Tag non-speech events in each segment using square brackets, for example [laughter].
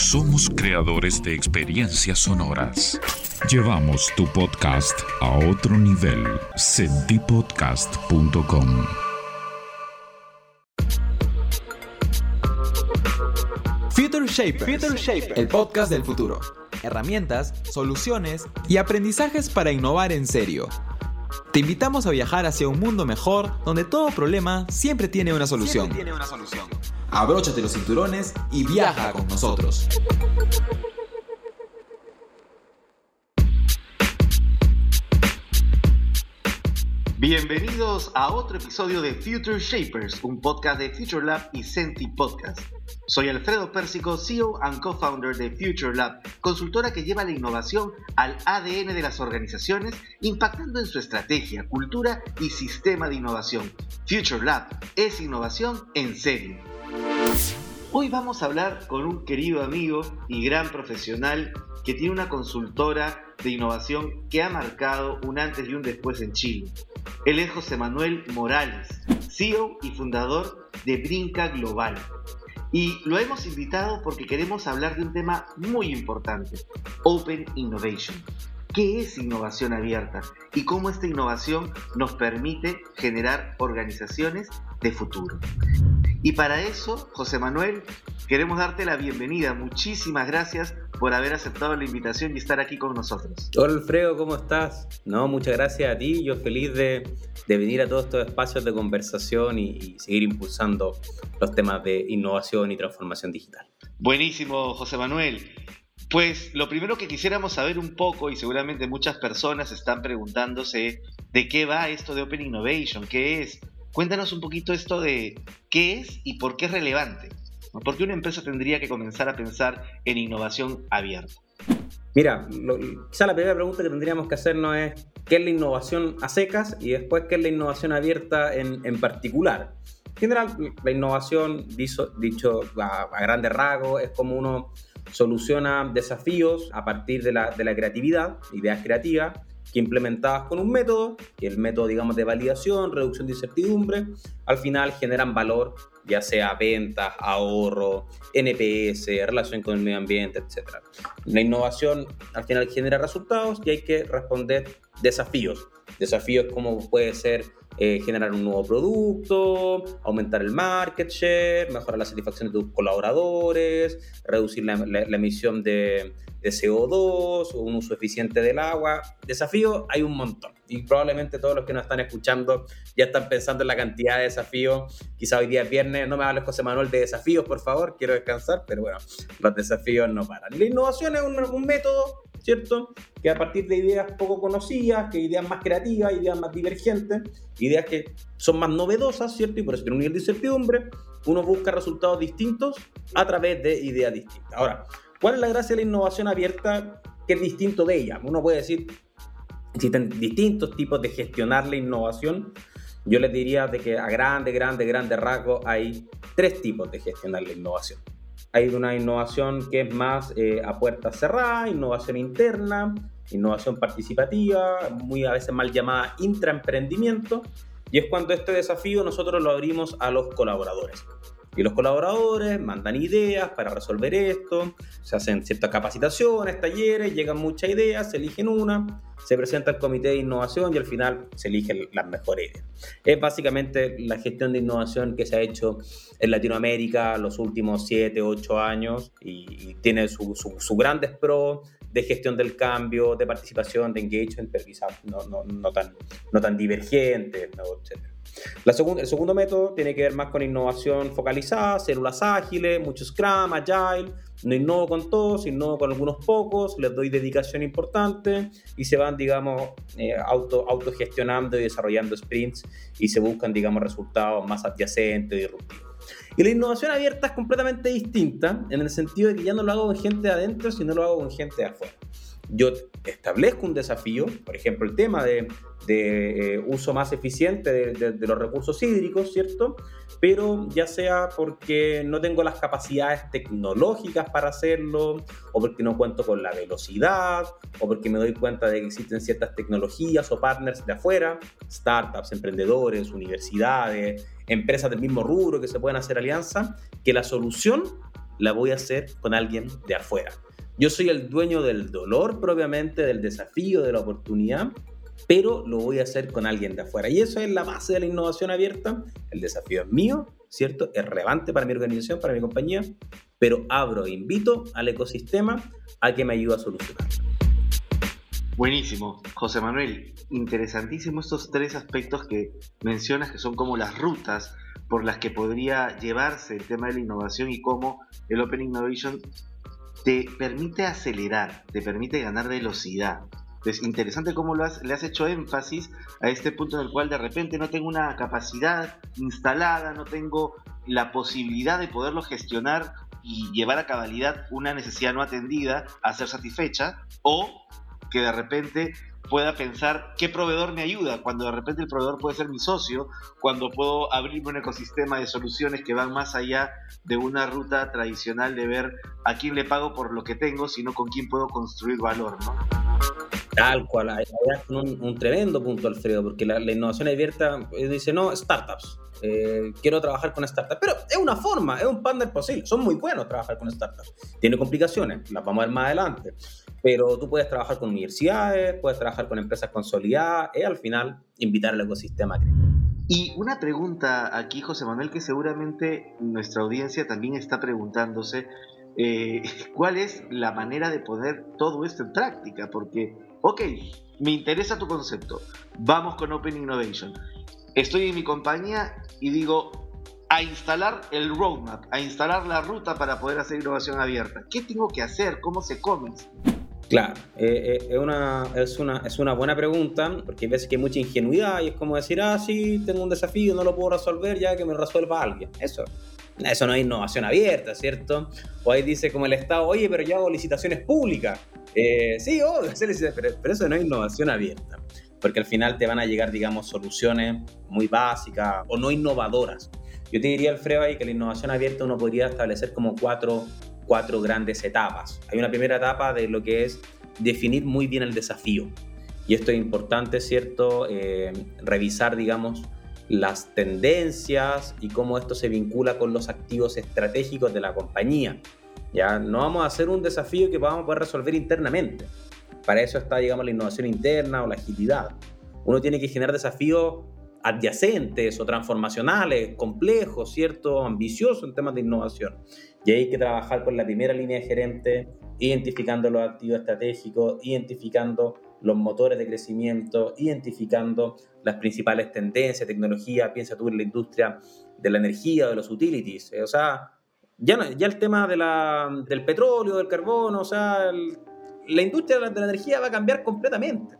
Somos creadores de experiencias sonoras. Llevamos tu podcast a otro nivel. Sentipodcast.com. Future Shapers, el podcast del futuro. Herramientas, soluciones y aprendizajes para innovar en serio. Te invitamos a viajar hacia un mundo mejor donde todo problema siempre tiene una solución. Tiene una solución. Abróchate los cinturones y viaja con nosotros. Bienvenidos a otro episodio de Future Shapers, un podcast de Future Lab y Senti Podcast. Soy Alfredo Pérsico, CEO and co-founder de Future Lab, consultora que lleva la innovación al ADN de las organizaciones, impactando en su estrategia, cultura y sistema de innovación. Future Lab es innovación en serio. Hoy vamos a hablar con un querido amigo y gran profesional que tiene una consultora de innovación que ha marcado un antes y un después en Chile. Él es José Manuel Morales, CEO y fundador de Brinca Global. Y lo hemos invitado porque queremos hablar de un tema muy importante, Open Innovation. ¿Qué es innovación abierta? Y cómo esta innovación nos permite generar organizaciones de futuro. Y para eso, José Manuel, queremos darte la bienvenida. Muchísimas gracias por haber aceptado la invitación y estar aquí con nosotros. Hola Alfredo, ¿cómo estás? No, muchas gracias a ti. Yo feliz de, venir a todos estos espacios de conversación y, y seguir impulsando los temas de innovación y transformación digital. Buenísimo, José Manuel. Pues lo primero que quisiéramos saber un poco, y seguramente muchas personas están preguntándose de qué va esto de Open Innovation, qué es, Cuéntanos un poquito esto de qué es y por qué es relevante. ¿Por qué una empresa tendría que comenzar a pensar en innovación abierta? Mira, quizá la primera pregunta que tendríamos que hacernos es qué es la innovación a secas y después qué es la innovación abierta en, particular. En general, la innovación, dicho, dicho a, grandes rasgos, es como uno soluciona desafíos a partir de la, de la creatividad, ideas creativas, que implementadas con un método, que el método, digamos, de validación, reducción de incertidumbre, al final generan valor, ya sea ventas, ahorro, NPS, relación con el medio ambiente, etc. La innovación al final genera resultados y hay que responder desafíos. Desafíos como puede ser eh, generar un nuevo producto, aumentar el market share, mejorar la satisfacción de tus colaboradores, reducir la, emisión de, de, CO2, un uso eficiente del agua. Desafíos hay un montón. Y probablemente todos los que nos están escuchando ya están pensando en la cantidad de desafíos. Quizá hoy día es viernes, no me hables José Manuel de desafíos, por favor, quiero descansar, pero bueno, los desafíos no paran. La innovación es un, un método ¿cierto? Que a partir de ideas poco conocidas, que ideas más creativas, ideas más divergentes, ideas que son más novedosas, ¿cierto? Y por eso tiene un nivel de incertidumbre, uno busca resultados distintos a través de ideas distintas. Ahora, ¿cuál es la gracia de la innovación abierta que es distinto de ella? Uno puede decir, existen distintos tipos de gestionar la innovación. Yo les diría de que a grande, grande, grande rasgos hay tres tipos de gestionar la innovación. Hay una innovación que es más eh, a puerta cerrada, innovación interna, innovación participativa, muy a veces mal llamada intraemprendimiento, y es cuando este desafío nosotros lo abrimos a los colaboradores. Y los colaboradores mandan ideas para resolver esto, se hacen ciertas capacitaciones, talleres, llegan muchas ideas, se eligen una, se presenta al comité de innovación y al final se eligen las mejores ideas. Es básicamente la gestión de innovación que se ha hecho en Latinoamérica los últimos 7, 8 años y, tiene sus su, grandes pros de gestión del cambio, de participación, de engagement, pero quizás no, no, no, tan, no tan divergentes, ¿no? etc. La el segundo método tiene que ver más con innovación focalizada, células ágiles, mucho Scrum, Agile. No innovo con todos, innovo con algunos pocos, les doy dedicación importante y se van, digamos, eh, auto, autogestionando y desarrollando sprints y se buscan, digamos, resultados más adyacentes y disruptivos. Y la innovación abierta es completamente distinta en el sentido de que ya no lo hago con gente de adentro, sino lo hago con gente de afuera yo establezco un desafío, por ejemplo, el tema de, eh, uso más eficiente de, de, los recursos hídricos, ¿cierto? Pero ya sea porque no tengo las capacidades tecnológicas para hacerlo, o porque no cuento con la velocidad, o porque me doy cuenta de que existen ciertas tecnologías o partners de afuera, startups, emprendedores, universidades, empresas del mismo rubro que se pueden hacer alianza, que la solución la voy a hacer con alguien de afuera. Yo soy el dueño del dolor propiamente, del desafío, de la oportunidad, pero lo voy a hacer con alguien de afuera. Y eso es la base de la innovación abierta. El desafío es mío, ¿cierto? Es relevante para mi organización, para mi compañía, pero abro e invito al ecosistema a que me ayude a solucionar. Buenísimo, José Manuel. Interesantísimo estos tres aspectos que mencionas que son como las rutas por las que podría llevarse el tema de la innovación y cómo el Open Innovation te permite acelerar, te permite ganar velocidad. Es interesante cómo lo le has hecho énfasis a este punto en el cual de repente no tengo una capacidad instalada, no tengo la posibilidad de poderlo gestionar y llevar a cabalidad una necesidad no atendida a ser satisfecha, o que de repente pueda pensar qué proveedor me ayuda, cuando de repente el proveedor puede ser mi socio, cuando puedo abrirme un ecosistema de soluciones que van más allá de una ruta tradicional de ver a quién le pago por lo que tengo, sino con quién puedo construir valor, ¿no? Tal cual, un, un tremendo punto, Alfredo, porque la, innovación abierta eh, dice, no, startups, eh, quiero trabajar con startups, pero es una forma, es un partner posible, son muy buenos trabajar con startups, tiene complicaciones, las vamos a ver más adelante, pero tú puedes trabajar con universidades, puedes trabajar con empresas consolidadas y al final invitar al ecosistema a Y una pregunta aquí, José Manuel, que seguramente nuestra audiencia también está preguntándose, eh, [laughs] ¿cuál es la manera de poner todo esto en práctica? Porque, ok, me interesa tu concepto, vamos con Open Innovation. Estoy en mi compañía y digo, a instalar el roadmap, a instalar la ruta para poder hacer innovación abierta. ¿Qué tengo que hacer? ¿Cómo se come? Claro, eh, eh, es, una, es, una, es una buena pregunta, porque hay veces que hay mucha ingenuidad y es como decir, ah, sí, tengo un desafío, no lo puedo resolver, ya que me resuelva alguien. Eso, eso no es innovación abierta, ¿cierto? O ahí dice como el Estado, oye, pero yo hago licitaciones públicas. Eh, sí, oh, [laughs] pero, pero eso no es innovación abierta, porque al final te van a llegar, digamos, soluciones muy básicas o no innovadoras. Yo te diría, Alfredo, ahí que la innovación abierta uno podría establecer como cuatro cuatro grandes etapas. Hay una primera etapa de lo que es definir muy bien el desafío. Y esto es importante, ¿cierto? Eh, revisar, digamos, las tendencias y cómo esto se vincula con los activos estratégicos de la compañía. Ya no vamos a hacer un desafío que vamos a poder resolver internamente. Para eso está, digamos, la innovación interna o la agilidad. Uno tiene que generar desafíos adyacentes o transformacionales, complejos, ¿cierto? Ambiciosos en temas de innovación. Y hay que trabajar con la primera línea de gerente, identificando los activos estratégicos, identificando los motores de crecimiento, identificando las principales tendencias, tecnología, piensa tú en la industria de la energía, de los utilities, o sea, ya, ya el tema de la, del petróleo, del carbono, o sea, la industria de la energía va a cambiar completamente.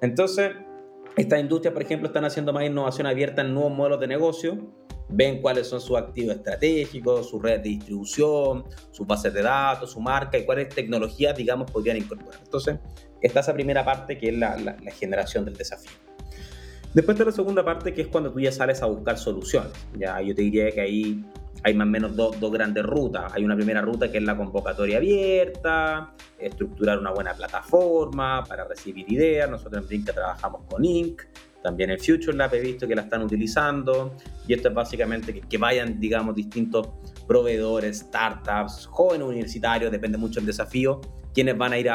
Entonces, estas industrias, por ejemplo, están haciendo más innovación abierta en nuevos modelos de negocio, ven cuáles son sus activos estratégicos, su red de distribución, sus bases de datos, su marca y cuáles tecnologías, digamos, podrían incorporar. Entonces, está esa primera parte que es la, la, generación del desafío. Después está la segunda parte que es cuando tú ya sales a buscar soluciones. Ya, yo te diría que ahí hay más o menos dos, dos, grandes rutas. Hay una primera ruta que es la convocatoria abierta, estructurar una buena plataforma para recibir ideas. Nosotros en Brinca trabajamos con Inc. También el Future Lab he visto que la están utilizando. Y esto es básicamente que, que vayan, digamos, distintos proveedores, startups, jóvenes universitarios, depende mucho del desafío, quienes van a ir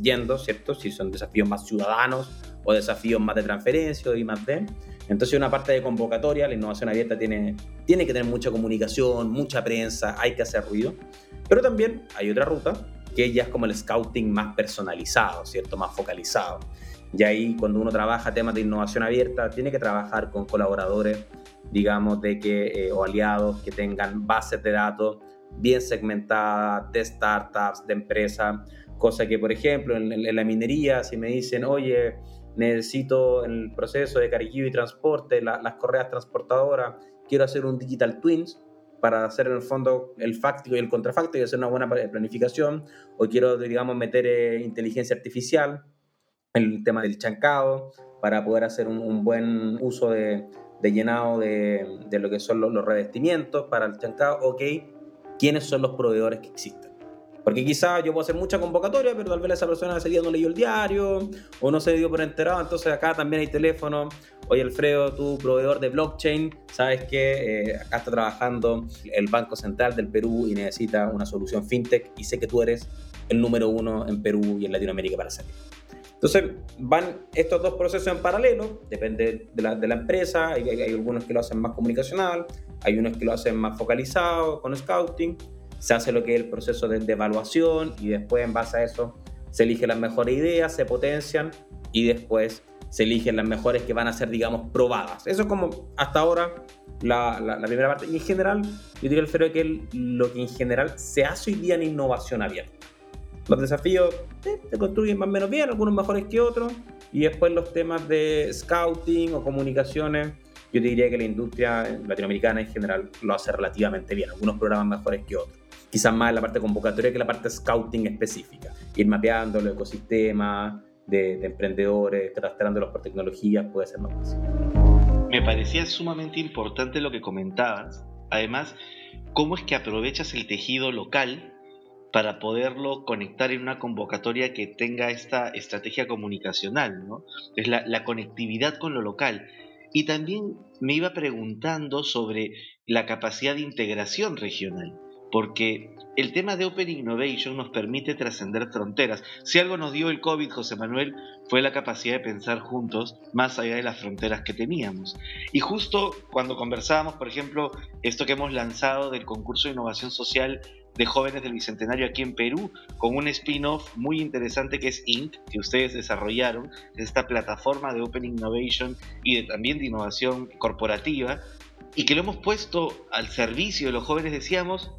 yendo, ¿cierto? Si son desafíos más ciudadanos o desafíos más de transferencia y más de. Entonces, una parte de convocatoria, la innovación abierta tiene, tiene que tener mucha comunicación, mucha prensa, hay que hacer ruido. Pero también hay otra ruta que ya es como el scouting más personalizado, ¿cierto? Más focalizado. Y ahí, cuando uno trabaja temas de innovación abierta, tiene que trabajar con colaboradores, digamos, de que, eh, o aliados que tengan bases de datos bien segmentadas de startups, de empresas, cosa que, por ejemplo, en, la minería, si me dicen, oye, necesito en el proceso de carguillo y transporte, las correas transportadoras, quiero hacer un digital twins para hacer en el fondo el fáctico y el contrafáctico y hacer una buena planificación, o quiero, digamos, meter eh, inteligencia artificial, el tema del chancado, para poder hacer un, buen uso de, llenado de, lo que son los, revestimientos para el chancado, ok, ¿quiénes son los proveedores que existen? Porque quizá yo puedo hacer mucha convocatoria, pero tal vez esa persona ese día no leyó el diario o no se dio por enterado. Entonces acá también hay teléfono. Oye, Alfredo, tu proveedor de blockchain, sabes que eh, acá está trabajando el Banco Central del Perú y necesita una solución fintech y sé que tú eres el número uno en Perú y en Latinoamérica para hacerlo. Entonces van estos dos procesos en paralelo, depende de la, de la empresa, hay, hay, algunos que lo hacen más comunicacional, hay unos que lo hacen más focalizado con scouting, se hace lo que es el proceso de, de evaluación y después en base a eso se eligen las mejores ideas, se potencian y después se eligen las mejores que van a ser, digamos, probadas. Eso es como hasta ahora la, la, la primera parte. Y en general, yo diría, Alfredo, que el, lo que en general se hace hoy día en innovación abierta. Los desafíos eh, se construyen más o menos bien, algunos mejores que otros, y después los temas de scouting o comunicaciones, yo te diría que la industria latinoamericana en general lo hace relativamente bien, algunos programas mejores que otros. Quizás más en la parte convocatoria que la parte scouting específica, ir mapeando los ecosistemas de, de emprendedores, trastrándolos por tecnologías, puede ser más fácil. Me parecía sumamente importante lo que comentabas. Además, cómo es que aprovechas el tejido local para poderlo conectar en una convocatoria que tenga esta estrategia comunicacional, ¿no? Es la, la, conectividad con lo local. Y también me iba preguntando sobre la capacidad de integración regional, porque el tema de Open Innovation nos permite trascender fronteras. Si algo nos dio el COVID, José Manuel, fue la capacidad de pensar juntos más allá de las fronteras que teníamos. Y justo cuando conversábamos, por ejemplo, esto que hemos lanzado del concurso de innovación social de jóvenes del Bicentenario aquí en Perú, con un spin-off muy interesante que es INC, que ustedes desarrollaron, esta plataforma de Open Innovation y de, también de innovación corporativa, y que lo hemos puesto al servicio de los jóvenes, decíamos,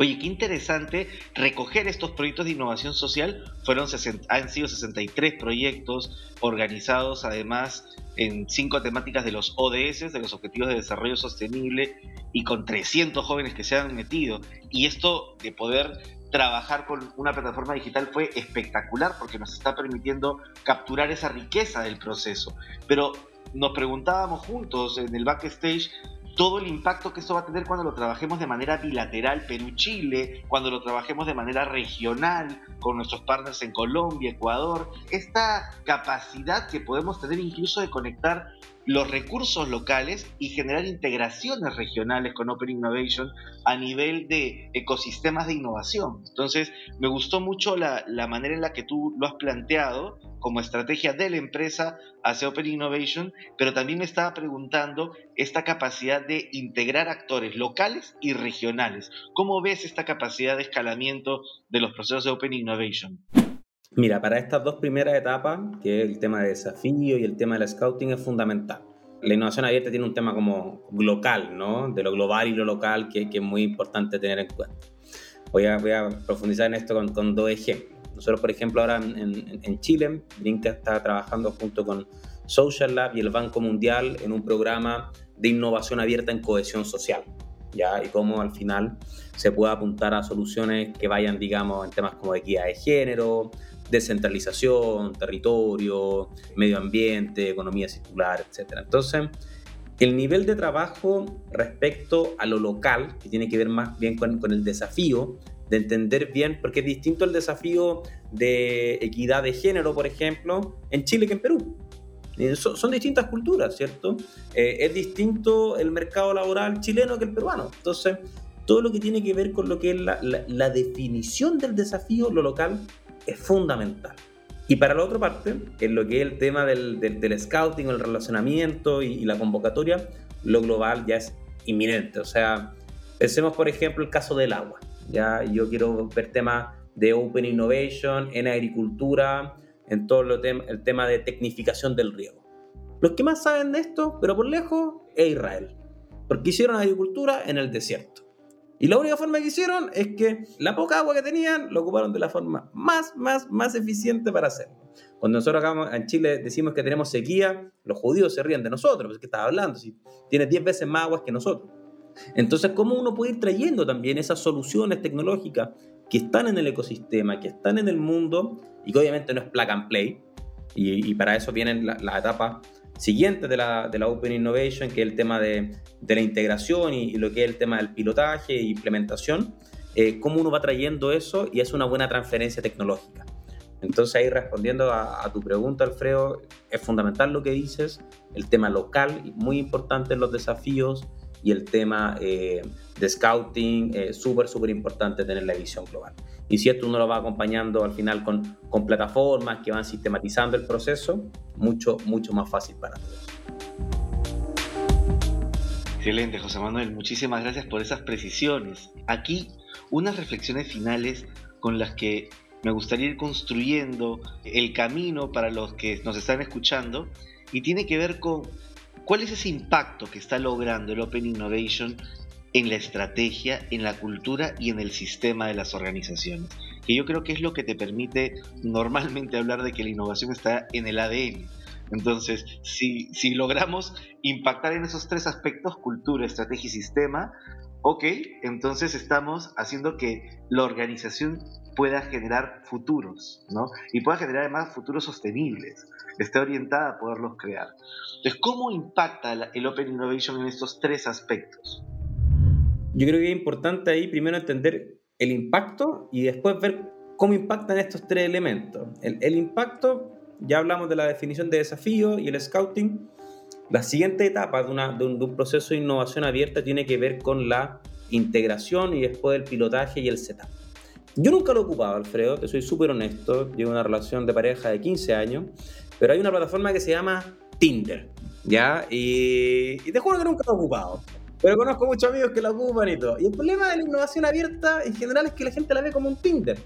Oye, qué interesante recoger estos proyectos de innovación social. Fueron 60, han sido 63 proyectos organizados además en cinco temáticas de los ODS, de los Objetivos de Desarrollo Sostenible, y con 300 jóvenes que se han metido. Y esto de poder trabajar con una plataforma digital fue espectacular porque nos está permitiendo capturar esa riqueza del proceso. Pero nos preguntábamos juntos en el backstage todo el impacto que eso va a tener cuando lo trabajemos de manera bilateral Perú-Chile, cuando lo trabajemos de manera regional con nuestros partners en Colombia, Ecuador, esta capacidad que podemos tener incluso de conectar los recursos locales y generar integraciones regionales con Open Innovation a nivel de ecosistemas de innovación. Entonces, me gustó mucho la, la, manera en la que tú lo has planteado como estrategia de la empresa hacia Open Innovation, pero también me estaba preguntando esta capacidad de integrar actores locales y regionales. ¿Cómo ves esta capacidad de escalamiento de los procesos de Open Innovation? Mira, para estas dos primeras etapas, que es el tema de desafío y el tema del scouting, es fundamental. La innovación abierta tiene un tema como local, ¿no? De lo global y lo local, que, que es muy importante tener en cuenta. Voy a, voy a profundizar en esto con, con, dos ejemplos. Nosotros, por ejemplo, ahora en, en Chile, Brinca está trabajando junto con Social Lab y el Banco Mundial en un programa de innovación abierta en cohesión social. ¿ya? Y cómo al final se puede apuntar a soluciones que vayan, digamos, en temas como equidad de género, descentralización, territorio, medio ambiente, economía circular, etc. Entonces, el nivel de trabajo respecto a lo local, que tiene que ver más bien con, con el desafío de entender bien, porque es distinto el desafío de equidad de género, por ejemplo, en Chile que en Perú. Son, son distintas culturas, ¿cierto? Eh, es distinto el mercado laboral chileno que el peruano. Entonces, todo lo que tiene que ver con lo que es la, la, la definición del desafío, lo local, es fundamental. Y para la otra parte, en lo que es el tema del, del, del scouting, el relacionamiento y, y, la convocatoria, lo global ya es inminente. O sea, pensemos por ejemplo el caso del agua. Ya yo quiero ver temas de Open Innovation en agricultura, en todo lo tem el tema de tecnificación del riego. Los que más saben de esto, pero por lejos, es Israel. Porque hicieron agricultura en el desierto. Y la única forma que hicieron es que la poca agua que tenían lo ocuparon de la forma más, más, más eficiente para hacerlo. Cuando nosotros acá en Chile decimos que tenemos sequía, los judíos se ríen de nosotros, porque estás hablando, si tienes 10 veces más agua que nosotros. Entonces, ¿cómo uno puede ir trayendo también esas soluciones tecnológicas que están en el ecosistema, que están en el mundo, y que obviamente no es plug and play, y, y para eso vienen las la etapas siguientes de la, de la, Open Innovation, que es el tema de, de la integración y, y, lo que es el tema del pilotaje e implementación, eh, cómo uno va trayendo eso y es una buena transferencia tecnológica. Entonces ahí respondiendo a, tu pregunta, Alfredo, es fundamental lo que dices, el tema local, muy importante en los desafíos, y el tema eh, de scouting, eh, súper, súper importante tener la visión global. Y si esto uno lo va acompañando al final con, con plataformas que van sistematizando el proceso, mucho, mucho más fácil para todos. Excelente, José Manuel. Muchísimas gracias por esas precisiones. Aquí unas reflexiones finales con las que me gustaría ir construyendo el camino para los que nos están escuchando y tiene que ver con cuál es ese impacto que está logrando el Open Innovation en la estrategia, en la cultura y en el sistema de las organizaciones. Que yo creo que es lo que te permite normalmente hablar de que la innovación está en el ADN. Entonces, si, si logramos impactar en esos tres aspectos, cultura, estrategia y sistema, ok, entonces estamos haciendo que la organización pueda generar futuros, ¿no? Y pueda generar además futuros sostenibles, esté orientada a poderlos crear. Entonces, ¿cómo impacta el Open Innovation en estos tres aspectos? Yo creo que es importante ahí primero entender el impacto y después ver cómo impactan estos tres elementos. El, impacto, ya hablamos de la definición de desafío y el scouting. La siguiente etapa de, una, de, un, proceso de innovación abierta tiene que ver con la integración y después el pilotaje y el setup. Yo nunca lo he ocupado, Alfredo, te soy súper honesto. Llevo una relación de pareja de 15 años, pero hay una plataforma que se llama Tinder, ¿ya? Y, y te juro que nunca lo he ocupado. Pero conozco muchos amigos que la ocupan y todo. Y el problema de la innovación abierta en general es que la gente la ve como un Tinder.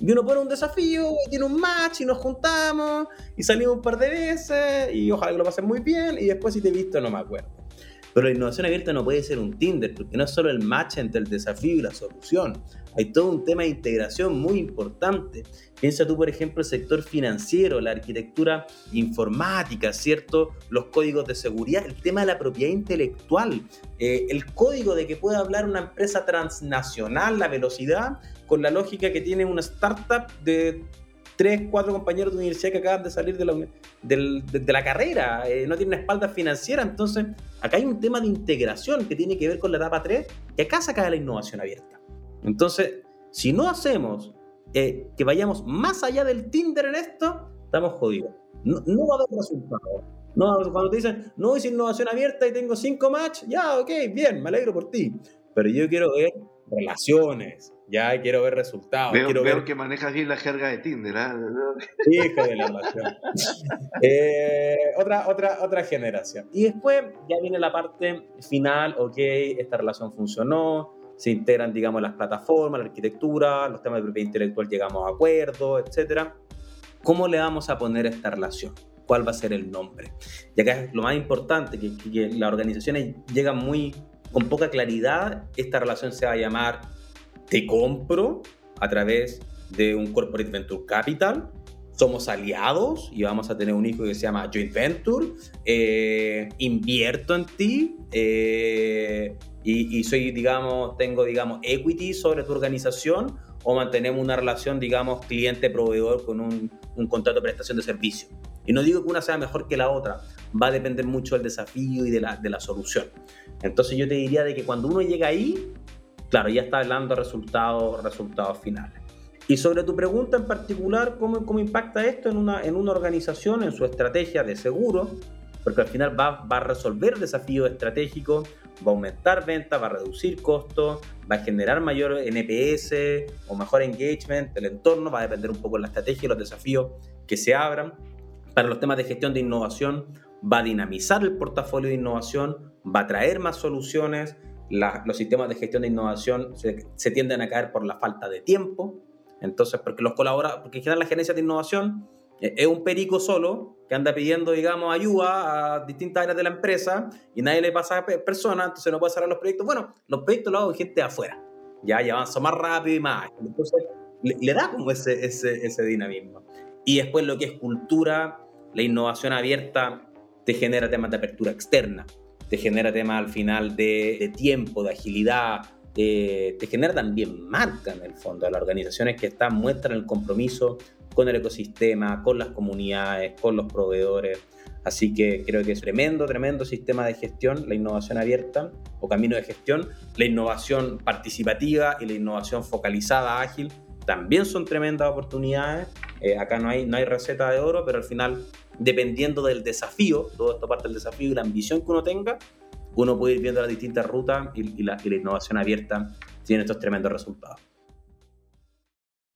Y uno pone un desafío, y tiene un match, y nos juntamos, y salimos un par de veces, y ojalá que lo pasen muy bien, y después si te he visto no me acuerdo. Pero la innovación abierta no puede ser un Tinder, porque no es solo el match entre el desafío y la solución. Hay todo un tema de integración muy importante. Piensa tú, por ejemplo, el sector financiero, la arquitectura informática, ¿cierto? Los códigos de seguridad, el tema de la propiedad intelectual, eh, el código de que pueda hablar una empresa transnacional, la velocidad, con la lógica que tiene una startup de tres, cuatro compañeros de universidad que acaban de salir de la, de, la carrera, eh, no tienen una espalda financiera, entonces acá hay un tema de integración que tiene que ver con la etapa 3, que acá se acaba la innovación abierta. Entonces, si no hacemos eh, que vayamos más allá del Tinder en esto, estamos jodidos. No, va a haber resultado. No, cuando te dicen, no hice innovación abierta y tengo cinco match, ya, ok, bien, me alegro por ti. Pero yo quiero ver relaciones, ya quiero ver resultados. Veo, quiero ver... que manejas bien la jerga de Tinder. ¿eh? Hijo de la relación. [laughs] Eh, otra, otra, otra generación. Y después ya viene la parte final, ok, esta relación funcionó, se integran, digamos, las plataformas, la arquitectura, los temas de propiedad intelectual, llegamos a acuerdos, etc. ¿Cómo le vamos a poner esta relación? ¿Cuál va a ser el nombre? Y acá es lo más importante, que, que las organizaciones llegan muy con poca claridad. Esta relación se va a llamar Te compro a través de un Corporate Venture Capital. Somos aliados y vamos a tener un hijo que se llama Joint Venture. Eh, invierto en ti. Eh, y, soy, digamos, tengo, digamos, equity sobre tu organización o mantenemos una relación, digamos, cliente-proveedor con un, un, contrato de prestación de servicio. Y no digo que una sea mejor que la otra, va a depender mucho del desafío y de la, de la solución. Entonces yo te diría de que cuando uno llega ahí, claro, ya está hablando de resultados, resultados finales. Y sobre tu pregunta en particular, ¿cómo, cómo impacta esto en una, en una organización, en su estrategia de seguro? Porque al final va, va a resolver desafíos estratégicos, va a aumentar ventas, va a reducir costos, va a generar mayor NPS o mejor engagement del entorno, va a depender un poco de la estrategia y los desafíos que se abran. Para los temas de gestión de innovación, va a dinamizar el portafolio de innovación, va a traer más soluciones. Los sistemas de gestión de innovación se, tienden a caer por la falta de tiempo. Entonces, porque los colaboradores, porque en general la gerencia de innovación eh, es un perico solo que anda pidiendo, digamos, ayuda a distintas áreas de la empresa y nadie le pasa a personas, entonces no puede cerrar los proyectos. Bueno, los proyectos los hago gente de afuera, ya, y avanzo más rápido y más. Entonces, le, da como ese, ese, ese dinamismo. Y después lo que es cultura, la innovación abierta te genera temas de apertura externa, te genera temas al final de, tiempo, de agilidad, eh, te genera también marca en el fondo. Las organizaciones que están muestran el compromiso con el ecosistema, con las comunidades, con los proveedores. Así que creo que es tremendo, tremendo sistema de gestión, la innovación abierta o camino de gestión, la innovación participativa y la innovación focalizada, ágil, también son tremendas oportunidades. Eh, acá no hay, no hay receta de oro, pero al final, dependiendo del desafío, todo esto parte del desafío y la ambición que uno tenga, uno puede ir viendo las distintas rutas y, la, innovación abierta tiene estos tremendos resultados.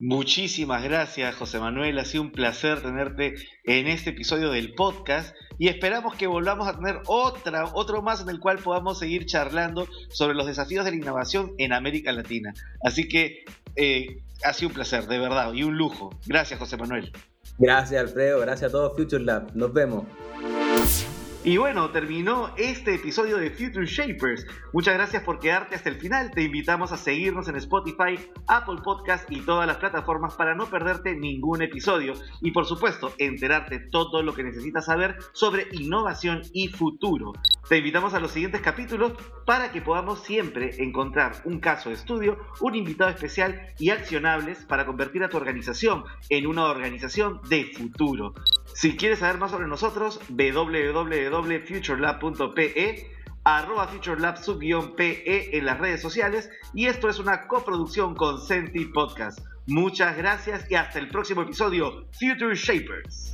Muchísimas gracias, José Manuel. Ha sido un placer tenerte en este episodio del podcast y esperamos que volvamos a tener otra, otro más en el cual podamos seguir charlando sobre los desafíos de la innovación en América Latina. Así que eh, ha sido un placer, de verdad, y un lujo. Gracias, José Manuel. Gracias, Alfredo. Gracias a todos, Future Lab. Nos vemos. Y bueno, terminó este episodio de Future Shapers. Muchas gracias por quedarte hasta el final. Te invitamos a seguirnos en Spotify, Apple Podcast y todas las plataformas para no perderte ningún episodio. Y por supuesto, enterarte todo lo que necesitas saber sobre innovación y futuro. Te invitamos a los siguientes capítulos para que podamos siempre encontrar un caso de estudio, un invitado especial y accionables para convertir a tu organización en una organización de futuro. Si quieres saber más sobre nosotros, www.futurelab.pe arroba FutureLab PE en las redes sociales y esto es una coproducción con Senti Podcast. Muchas gracias y hasta el próximo episodio, Future Shapers.